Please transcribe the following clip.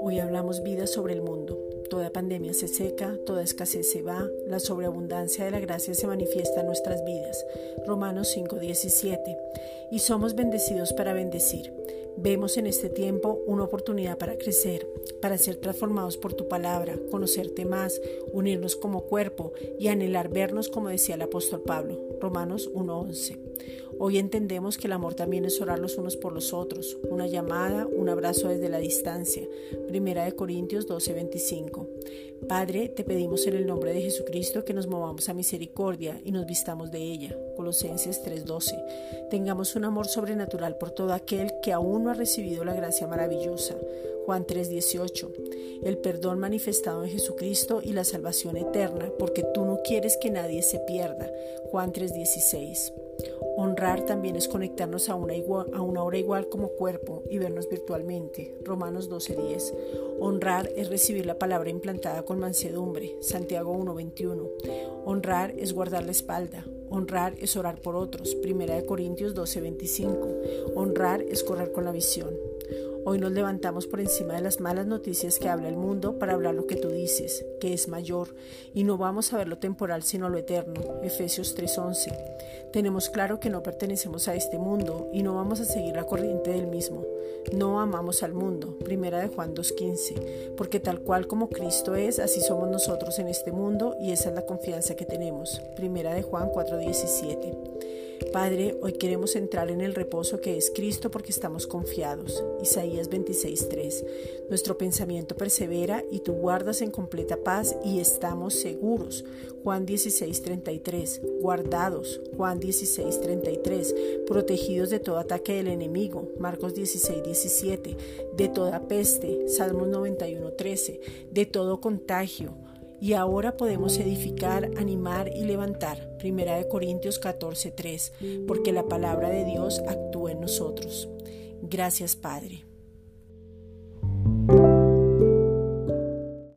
Hoy hablamos vida sobre el mundo. Toda pandemia se seca, toda escasez se va, la sobreabundancia de la gracia se manifiesta en nuestras vidas. Romanos 5:17. Y somos bendecidos para bendecir. Vemos en este tiempo una oportunidad para crecer, para ser transformados por tu palabra, conocerte más, unirnos como cuerpo y anhelar vernos como decía el apóstol Pablo. Romanos 1:11. Hoy entendemos que el amor también es orar los unos por los otros, una llamada, un abrazo desde la distancia. Primera de Corintios 12:25. Padre, te pedimos en el nombre de Jesucristo que nos movamos a misericordia y nos vistamos de ella. Colosenses 3:12. Tengamos un amor sobrenatural por todo aquel que aún no ha recibido la gracia maravillosa. Juan 3:18. El perdón manifestado en Jesucristo y la salvación eterna, porque tú no quieres que nadie se pierda. Juan 3:16. Honrar también es conectarnos a una, a una hora igual como cuerpo y vernos virtualmente. Romanos 12:10. Honrar es recibir la palabra implantada con mansedumbre. Santiago 1:21. Honrar es guardar la espalda. Honrar es orar por otros. Primera de Corintios 12:25. Honrar es correr con la visión. Hoy nos levantamos por encima de las malas noticias que habla el mundo para hablar lo que tú dices, que es mayor, y no vamos a ver lo temporal sino lo eterno. Efesios 3:11. Tenemos claro que no pertenecemos a este mundo y no vamos a seguir la corriente del mismo. No amamos al mundo. Primera de Juan 2:15. Porque tal cual como Cristo es, así somos nosotros en este mundo y esa es la confianza que tenemos. Primera de Juan 4:17. Padre, hoy queremos entrar en el reposo que es Cristo porque estamos confiados. Isaías 26:3. Nuestro pensamiento persevera y tú guardas en completa paz y estamos seguros. Juan 16:33. Guardados. Juan 16:33. Protegidos de todo ataque del enemigo. Marcos 16:17. De toda peste. Salmos 91:13. De todo contagio y ahora podemos edificar, animar y levantar. Primera de Corintios 14:3, porque la palabra de Dios actúa en nosotros. Gracias, Padre.